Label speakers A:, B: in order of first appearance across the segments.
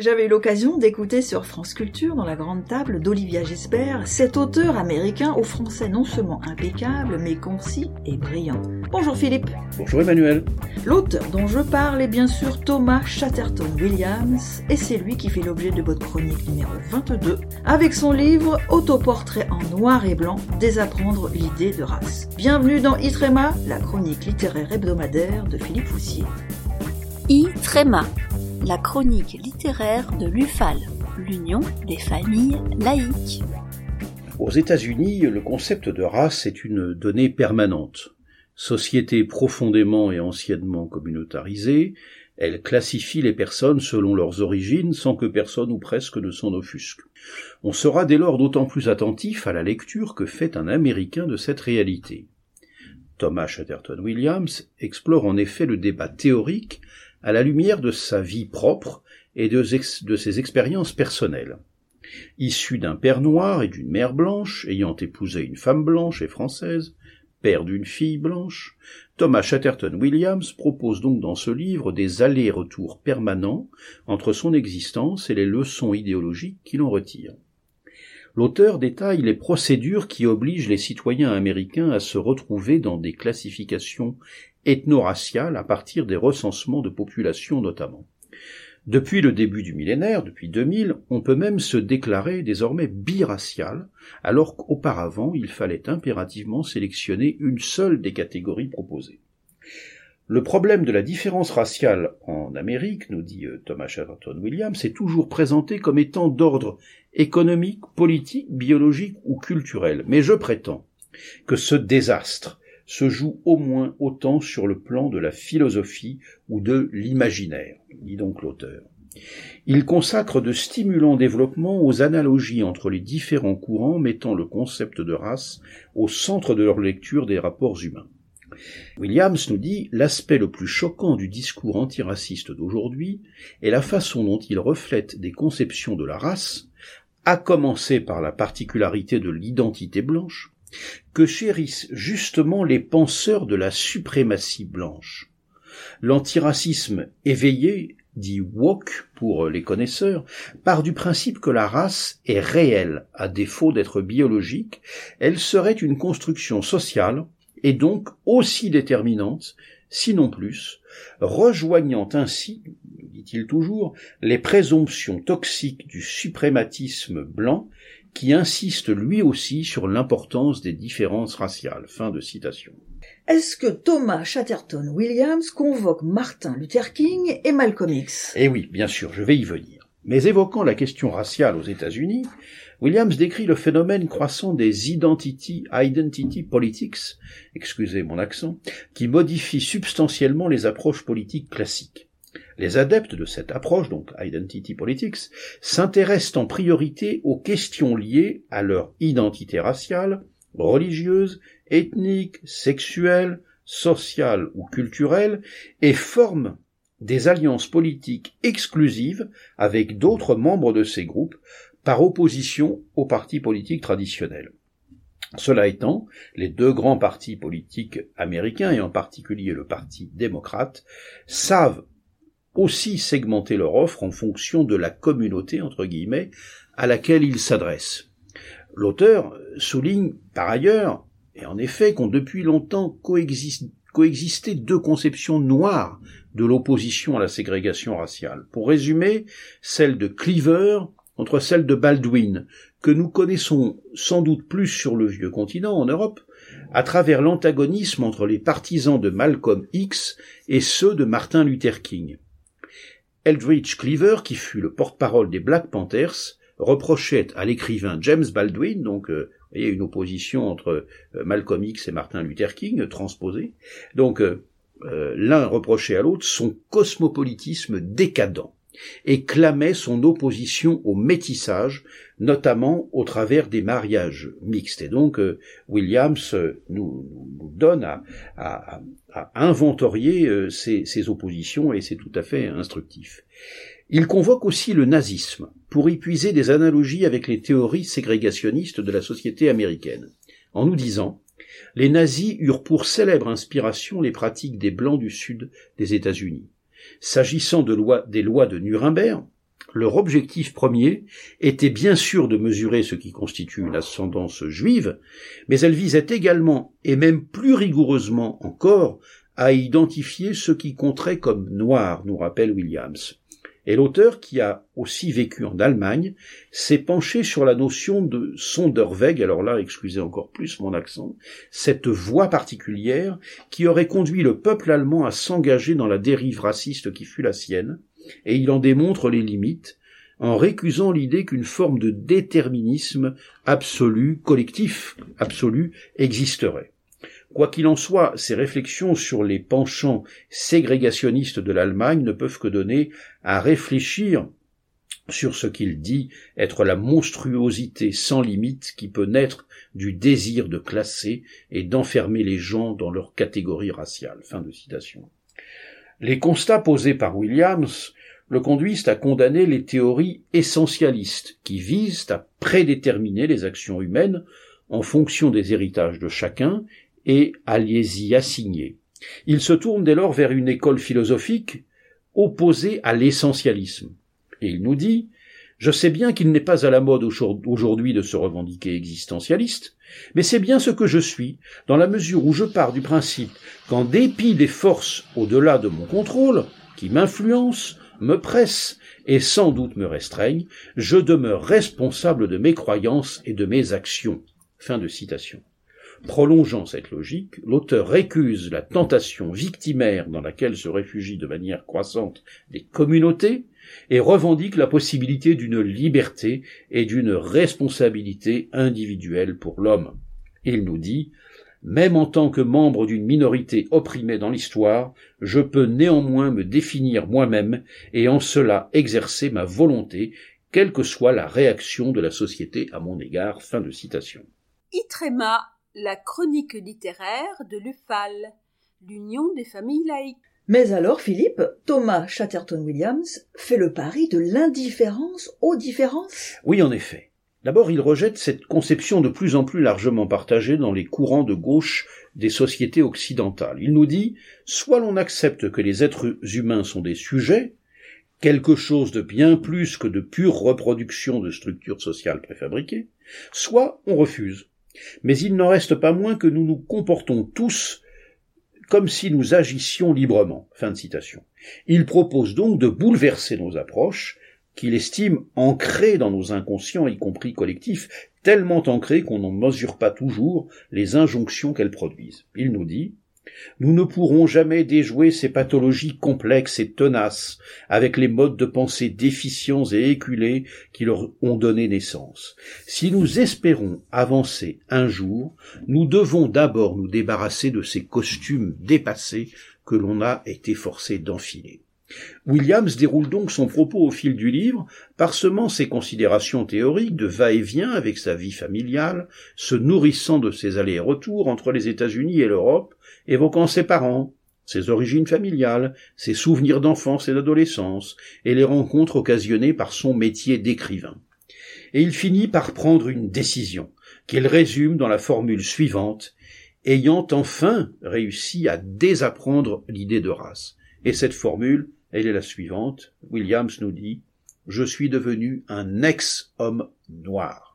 A: J'avais eu l'occasion d'écouter sur France Culture, dans la grande table d'Olivia Gisbert, cet auteur américain au français non seulement impeccable, mais concis et brillant. Bonjour Philippe.
B: Bonjour Emmanuel.
A: L'auteur dont je parle est bien sûr Thomas Chatterton Williams, et c'est lui qui fait l'objet de votre chronique numéro 22, avec son livre Autoportrait en noir et blanc, Désapprendre l'idée de race. Bienvenue dans Itrema, la chronique littéraire hebdomadaire de Philippe Foussier.
C: Itrema la chronique littéraire de l'UFAL, l'Union des familles laïques.
B: Aux États-Unis, le concept de race est une donnée permanente. Société profondément et anciennement communautarisée, elle classifie les personnes selon leurs origines sans que personne ou presque ne s'en offusque. On sera dès lors d'autant plus attentif à la lecture que fait un Américain de cette réalité. Thomas Chatterton Williams explore en effet le débat théorique à la lumière de sa vie propre et de, ses expériences personnelles. Issu d'un père noir et d'une mère blanche, ayant épousé une femme blanche et française, père d'une fille blanche, Thomas Chatterton Williams propose donc dans ce livre des allers-retours permanents entre son existence et les leçons idéologiques qu'il en retire. L'auteur détaille les procédures qui obligent les citoyens américains à se retrouver dans des classifications ethno-raciales à partir des recensements de population notamment. Depuis le début du millénaire, depuis 2000, on peut même se déclarer désormais biracial, alors qu'auparavant il fallait impérativement sélectionner une seule des catégories proposées. Le problème de la différence raciale en Amérique, nous dit euh, Thomas Chatterton Williams, est toujours présenté comme étant d'ordre économique, politique, biologique ou culturel. Mais je prétends que ce désastre se joue au moins autant sur le plan de la philosophie ou de l'imaginaire, dit donc l'auteur. Il consacre de stimulants développements aux analogies entre les différents courants mettant le concept de race au centre de leur lecture des rapports humains. Williams nous dit l'aspect le plus choquant du discours antiraciste d'aujourd'hui est la façon dont il reflète des conceptions de la race, à commencer par la particularité de l'identité blanche, que chérissent justement les penseurs de la suprématie blanche. L'antiracisme éveillé, dit woke pour les connaisseurs, part du principe que la race est réelle, à défaut d'être biologique, elle serait une construction sociale et donc aussi déterminante, sinon plus, rejoignant ainsi, dit-il toujours, les présomptions toxiques du suprématisme blanc qui insiste lui aussi sur l'importance des différences raciales. Fin de citation.
A: Est-ce que Thomas Chatterton Williams convoque Martin Luther King et Malcolm X?
B: Eh oui, bien sûr, je vais y venir. Mais évoquant la question raciale aux États-Unis, Williams décrit le phénomène croissant des identity, identity politics, excusez mon accent, qui modifient substantiellement les approches politiques classiques. Les adeptes de cette approche, donc identity politics, s'intéressent en priorité aux questions liées à leur identité raciale, religieuse, ethnique, sexuelle, sociale ou culturelle, et forment des alliances politiques exclusives avec d'autres membres de ces groupes par opposition aux partis politiques traditionnels. Cela étant, les deux grands partis politiques américains, et en particulier le Parti démocrate, savent aussi segmenter leur offre en fonction de la communauté, entre guillemets, à laquelle ils s'adressent. L'auteur souligne par ailleurs, et en effet, qu'ont depuis longtemps coexisté deux conceptions noires de l'opposition à la ségrégation raciale. Pour résumer, celle de Cleaver entre celle de Baldwin, que nous connaissons sans doute plus sur le vieux continent, en Europe, à travers l'antagonisme entre les partisans de Malcolm X et ceux de Martin Luther King. Eldridge Cleaver, qui fut le porte-parole des Black Panthers, reprochait à l'écrivain James Baldwin, donc euh, voyez une opposition entre euh, Malcolm X et Martin Luther King transposée, donc euh, l'un reprochait à l'autre son cosmopolitisme décadent et clamait son opposition au métissage, notamment au travers des mariages mixtes. Et donc euh, Williams euh, nous, donne à, inventorier euh, ces, ces oppositions et c'est tout à fait instructif. Il convoque aussi le nazisme pour y puiser des analogies avec les théories ségrégationnistes de la société américaine, en nous disant les nazis eurent pour célèbre inspiration les pratiques des Blancs du Sud des États-Unis. S'agissant des lois de Nuremberg, Leur objectif premier était bien sûr de mesurer ce qui constitue une ascendance juive, mais elle visait également, et même plus rigoureusement encore, à identifier ce qui compterait comme noir, nous rappelle Williams. Et l'auteur, qui a aussi vécu en Allemagne, s'est penché sur la notion de Sonderweg, alors là, excusez encore plus mon accent, cette voie particulière qui aurait conduit le peuple allemand à s'engager dans la dérive raciste qui fut la sienne, et il en démontre les limites, en récusant l'idée qu'une forme de déterminisme absolu, collectif, absolu, existerait. Quoi qu'il en soit, ces réflexions sur les penchants ségrégationnistes de l'Allemagne ne peuvent que donner à réfléchir sur ce qu'il dit être la monstruosité sans limite qui peut naître du désir de classer et d'enfermer les gens dans leur catégorie raciale. Fin de citation. Les constats posés par Williams le conduisent à condamner les théories essentialistes qui visent à prédéterminer les actions humaines en fonction des héritages de chacun et à les y assigner. Il se tourne dès lors vers une école philosophique opposée à l'essentialisme. Et il nous dit Je sais bien qu'il n'est pas à la mode aujourd'hui de se revendiquer existentialiste, mais c'est bien ce que je suis, dans la mesure où je pars du principe qu'en dépit des forces au-delà de mon contrôle, qui m'influencent, me pressent et sans doute me restreignent, je demeure responsable de mes croyances et de mes actions. Fin de citation. Prolongeant cette logique, l'auteur récuse la tentation victimaire dans laquelle se réfugient de manière croissante des communautés et revendique la possibilité d'une liberté et d'une responsabilité individuelle pour l'homme. Il nous dit même en tant que membre d'une minorité opprimée dans l'histoire, je peux néanmoins me définir moi-même et en cela exercer ma volonté, quelle que soit la réaction de la société à mon égard. Fin de citation.
C: Itrema la chronique littéraire de l'UFAL, l'Union des familles laïques.
A: Mais alors, Philippe, Thomas Chatterton-Williams fait le pari de l'indifférence aux différences?
B: Oui, en effet. D'abord, il rejette cette conception de plus en plus largement partagée dans les courants de gauche des sociétés occidentales. Il nous dit, soit l'on accepte que les êtres humains sont des sujets, quelque chose de bien plus que de pure reproduction de structures sociales préfabriquées, soit on refuse. Mais il n'en reste pas moins que nous nous comportons tous comme si nous agissions librement. Il propose donc de bouleverser nos approches, qu'il estime ancrées dans nos inconscients, y compris collectifs, tellement ancrées qu'on n'en mesure pas toujours les injonctions qu'elles produisent. Il nous dit nous ne pourrons jamais déjouer ces pathologies complexes et tenaces avec les modes de pensée déficients et éculés qui leur ont donné naissance. Si nous espérons avancer un jour, nous devons d'abord nous débarrasser de ces costumes dépassés que l'on a été forcé d'enfiler. Williams déroule donc son propos au fil du livre, parsemant ses considérations théoriques de va-et-vient avec sa vie familiale, se nourrissant de ses allers-et-retours entre les États-Unis et l'Europe, évoquant ses parents, ses origines familiales, ses souvenirs d'enfance et d'adolescence, et les rencontres occasionnées par son métier d'écrivain. Et il finit par prendre une décision, qu'il résume dans la formule suivante, ayant enfin réussi à désapprendre l'idée de race. Et cette formule, elle est la suivante. Williams nous dit, je suis devenu un ex-homme noir.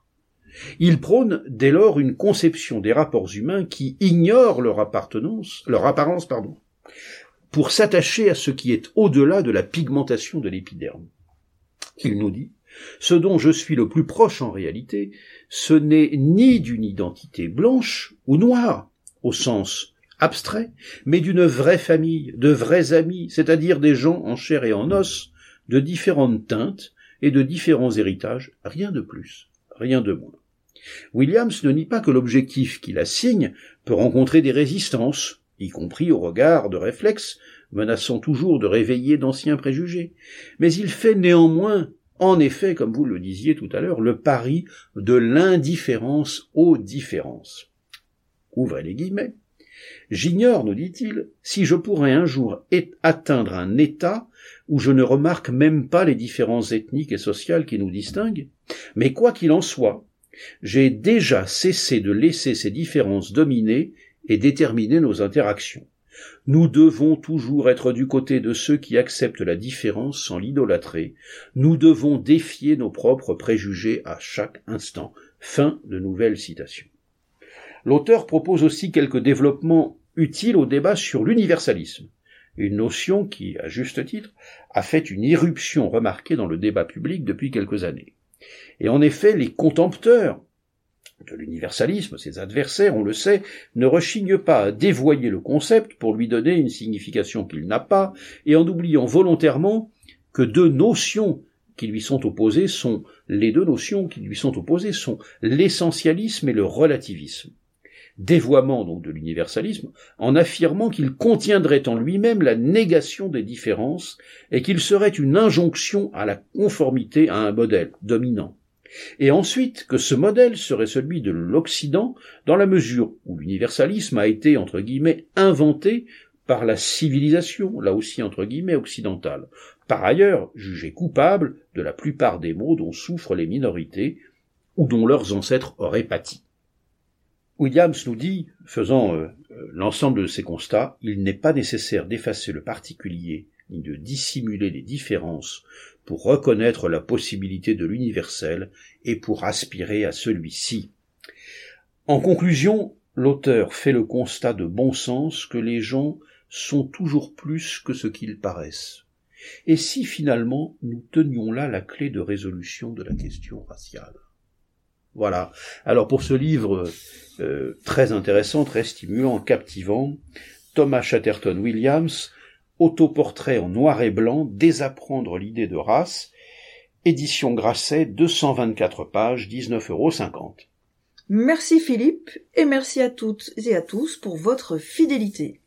B: Il prône dès lors une conception des rapports humains qui ignore leur appartenance, leur apparence, pardon, pour s'attacher à ce qui est au-delà de la pigmentation de l'épiderme. Il nous dit, ce dont je suis le plus proche en réalité, ce n'est ni d'une identité blanche ou noire, au sens abstrait, mais d'une vraie famille, de vrais amis, c'est-à-dire des gens en chair et en os, de différentes teintes et de différents héritages, rien de plus, rien de moins. Williams ne nie pas que l'objectif qu'il assigne peut rencontrer des résistances, y compris au regard de réflexes menaçant toujours de réveiller d'anciens préjugés, mais il fait néanmoins, en effet, comme vous le disiez tout à l'heure, le pari de l'indifférence aux différences. Ouvrez les guillemets. J'ignore, nous dit-il, si je pourrais un jour atteindre un état où je ne remarque même pas les différences ethniques et sociales qui nous distinguent, mais quoi qu'il en soit, j'ai déjà cessé de laisser ces différences dominer et déterminer nos interactions. Nous devons toujours être du côté de ceux qui acceptent la différence sans l'idolâtrer. Nous devons défier nos propres préjugés à chaque instant. Fin de nouvelle citation. L'auteur propose aussi quelques développements utiles au débat sur l'universalisme, une notion qui, à juste titre, a fait une irruption remarquée dans le débat public depuis quelques années. Et en effet, les contempteurs de l'universalisme, ses adversaires, on le sait, ne rechignent pas à dévoyer le concept pour lui donner une signification qu'il n'a pas, et en oubliant volontairement que deux notions qui lui sont opposées sont, les deux notions qui lui sont opposées sont l'essentialisme et le relativisme. Dévoiement donc de l'universalisme, en affirmant qu'il contiendrait en lui-même la négation des différences et qu'il serait une injonction à la conformité à un modèle dominant et ensuite que ce modèle serait celui de l'Occident dans la mesure où l'universalisme a été, entre guillemets, inventé par la civilisation, là aussi entre guillemets, occidentale, par ailleurs jugé coupable de la plupart des maux dont souffrent les minorités ou dont leurs ancêtres auraient pâti. Williams nous dit, faisant euh, euh, l'ensemble de ces constats, il n'est pas nécessaire d'effacer le particulier ni de dissimuler les différences pour reconnaître la possibilité de l'universel et pour aspirer à celui-ci. En conclusion, l'auteur fait le constat de bon sens que les gens sont toujours plus que ce qu'ils paraissent. Et si finalement nous tenions là la clé de résolution de la question raciale? Voilà. Alors pour ce livre euh, très intéressant, très stimulant, captivant, Thomas Chatterton Williams Autoportrait en noir et blanc, désapprendre l'idée de race, édition Grasset, 224 pages, 19,50 euros.
A: Merci Philippe, et merci à toutes et à tous pour votre fidélité.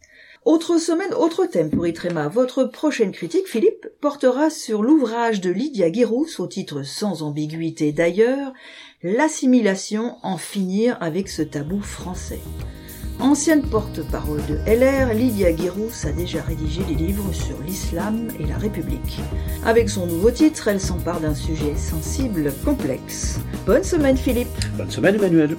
A: Autre semaine, autre thème pour Itrema. Votre prochaine critique, Philippe, portera sur l'ouvrage de Lydia Guirous, au titre sans ambiguïté d'ailleurs, L'assimilation, en finir avec ce tabou français. Ancienne porte-parole de LR, Lydia Guirous a déjà rédigé des livres sur l'islam et la République. Avec son nouveau titre, elle s'empare d'un sujet sensible, complexe. Bonne semaine Philippe.
B: Bonne semaine Emmanuel.